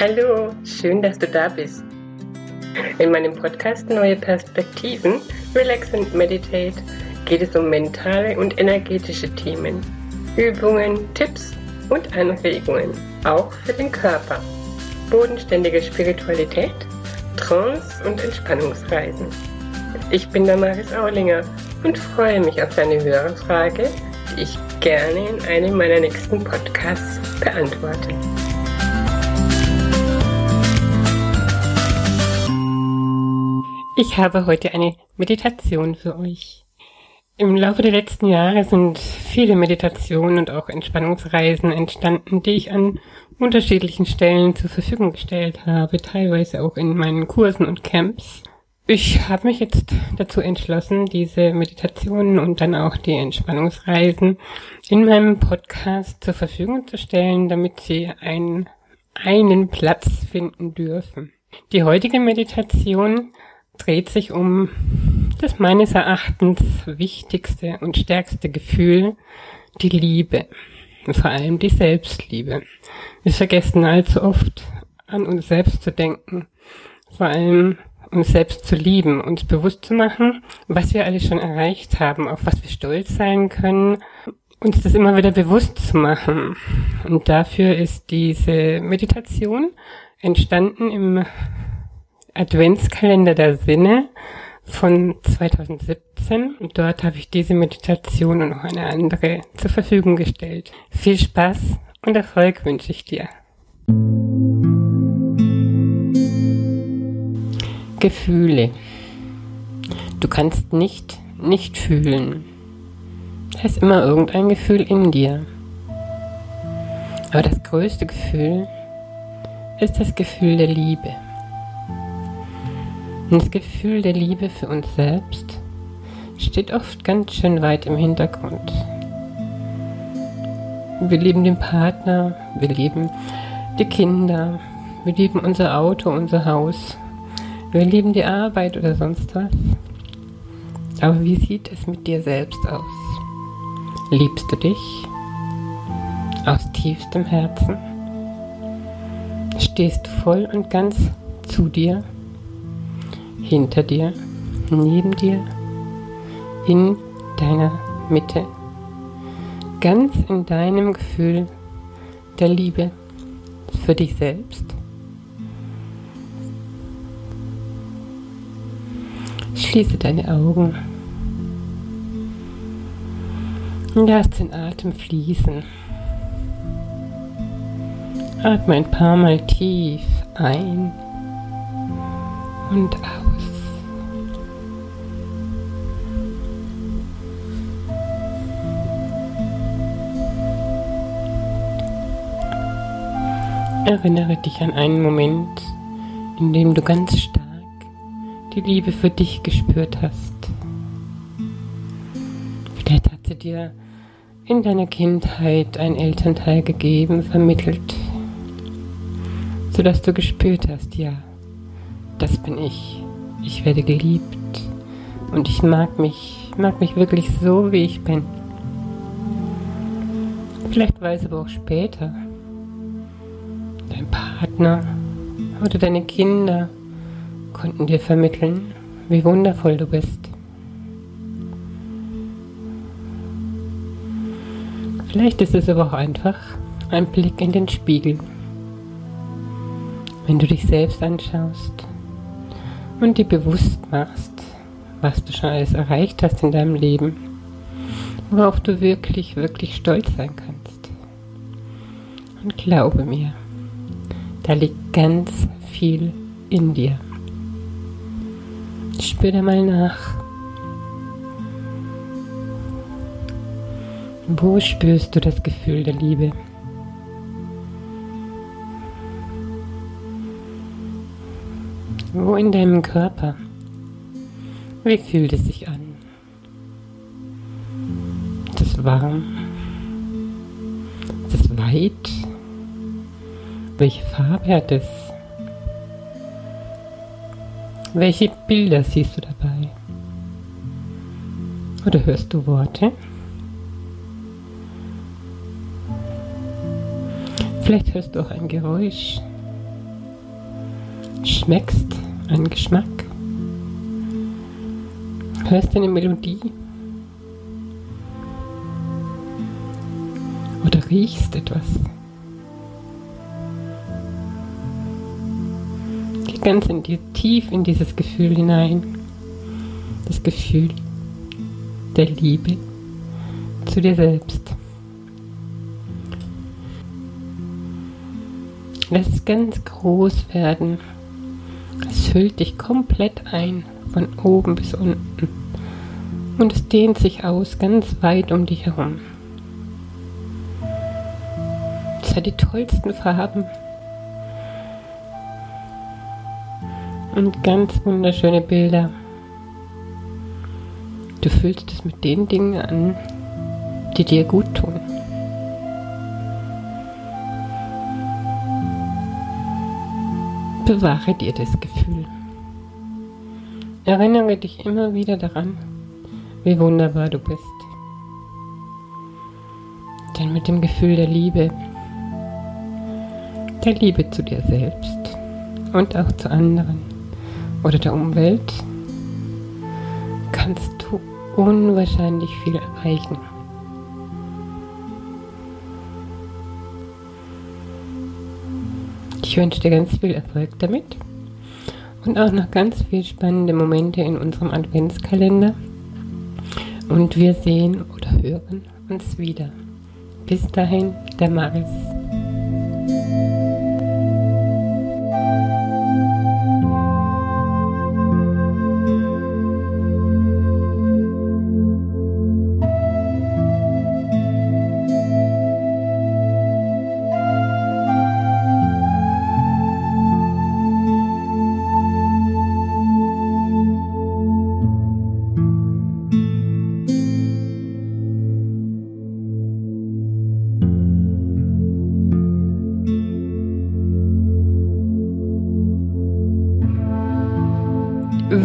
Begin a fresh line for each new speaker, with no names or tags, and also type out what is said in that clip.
Hallo, schön, dass du da bist. In meinem Podcast Neue Perspektiven, Relax and Meditate geht es um mentale und energetische Themen, Übungen, Tipps und Anregungen, auch für den Körper, bodenständige Spiritualität, Trance und Entspannungsreisen. Ich bin Damaris Aulinger und freue mich auf deine Hörerfrage, die ich gerne in einem meiner nächsten Podcasts beantworte. Ich habe heute eine Meditation für euch. Im Laufe der letzten Jahre sind viele Meditationen und auch Entspannungsreisen entstanden, die ich an unterschiedlichen Stellen zur Verfügung gestellt habe, teilweise auch in meinen Kursen und Camps. Ich habe mich jetzt dazu entschlossen, diese Meditationen und dann auch die Entspannungsreisen in meinem Podcast zur Verfügung zu stellen, damit sie einen, einen Platz finden dürfen. Die heutige Meditation dreht sich um das meines Erachtens wichtigste und stärkste Gefühl, die Liebe. Vor allem die Selbstliebe. Wir vergessen allzu oft an uns selbst zu denken. Vor allem uns selbst zu lieben, uns bewusst zu machen, was wir alles schon erreicht haben, auf was wir stolz sein können, uns das immer wieder bewusst zu machen. Und dafür ist diese Meditation entstanden im Adventskalender der Sinne von 2017 und dort habe ich diese Meditation und noch eine andere zur Verfügung gestellt. Viel Spaß und Erfolg wünsche ich dir. Gefühle. Du kannst nicht nicht fühlen. Da ist immer irgendein Gefühl in dir. Aber das größte Gefühl ist das Gefühl der Liebe. Das Gefühl der Liebe für uns selbst steht oft ganz schön weit im Hintergrund. Wir lieben den Partner, wir lieben die Kinder, wir lieben unser Auto, unser Haus, wir lieben die Arbeit oder sonst was. Aber wie sieht es mit dir selbst aus? Liebst du dich aus tiefstem Herzen? Stehst du voll und ganz zu dir? Hinter dir, neben dir, in deiner Mitte, ganz in deinem Gefühl der Liebe für dich selbst. Schließe deine Augen und lass den Atem fließen. Atme ein paar Mal tief ein und aus. Erinnere dich an einen Moment, in dem du ganz stark die Liebe für dich gespürt hast. Vielleicht hat sie dir in deiner Kindheit ein Elternteil gegeben, vermittelt, sodass du gespürt hast, ja, das bin ich. Ich werde geliebt und ich mag mich, mag mich wirklich so, wie ich bin. Vielleicht weiß aber auch später dein Partner oder deine Kinder konnten dir vermitteln, wie wundervoll du bist. Vielleicht ist es aber auch einfach ein Blick in den Spiegel. Wenn du dich selbst anschaust und dir bewusst machst, was du schon alles erreicht hast in deinem Leben, worauf du wirklich, wirklich stolz sein kannst. Und glaube mir, da liegt ganz viel in dir. Spür da mal nach. Wo spürst du das Gefühl der Liebe? Wo in deinem Körper? Wie fühlt es sich an? Ist es warm? Ist es weit? Welche Farbe hat es? Welche Bilder siehst du dabei? Oder hörst du Worte? Vielleicht hörst du auch ein Geräusch schmeckst einen Geschmack, hörst eine Melodie oder riechst etwas. Geh ganz in die, tief in dieses Gefühl hinein. Das Gefühl der Liebe zu dir selbst. Lass es ganz groß werden. Es füllt dich komplett ein, von oben bis unten. Und es dehnt sich aus, ganz weit um dich herum. Es hat die tollsten Farben. Und ganz wunderschöne Bilder. Du fühlst es mit den Dingen an, die dir gut tun. Bewahre dir das Gefühl. Erinnere dich immer wieder daran, wie wunderbar du bist. Denn mit dem Gefühl der Liebe, der Liebe zu dir selbst und auch zu anderen oder der Umwelt, kannst du unwahrscheinlich viel erreichen. Ich wünsche dir ganz viel Erfolg damit und auch noch ganz viele spannende Momente in unserem Adventskalender. Und wir sehen oder hören uns wieder. Bis dahin, der Maris.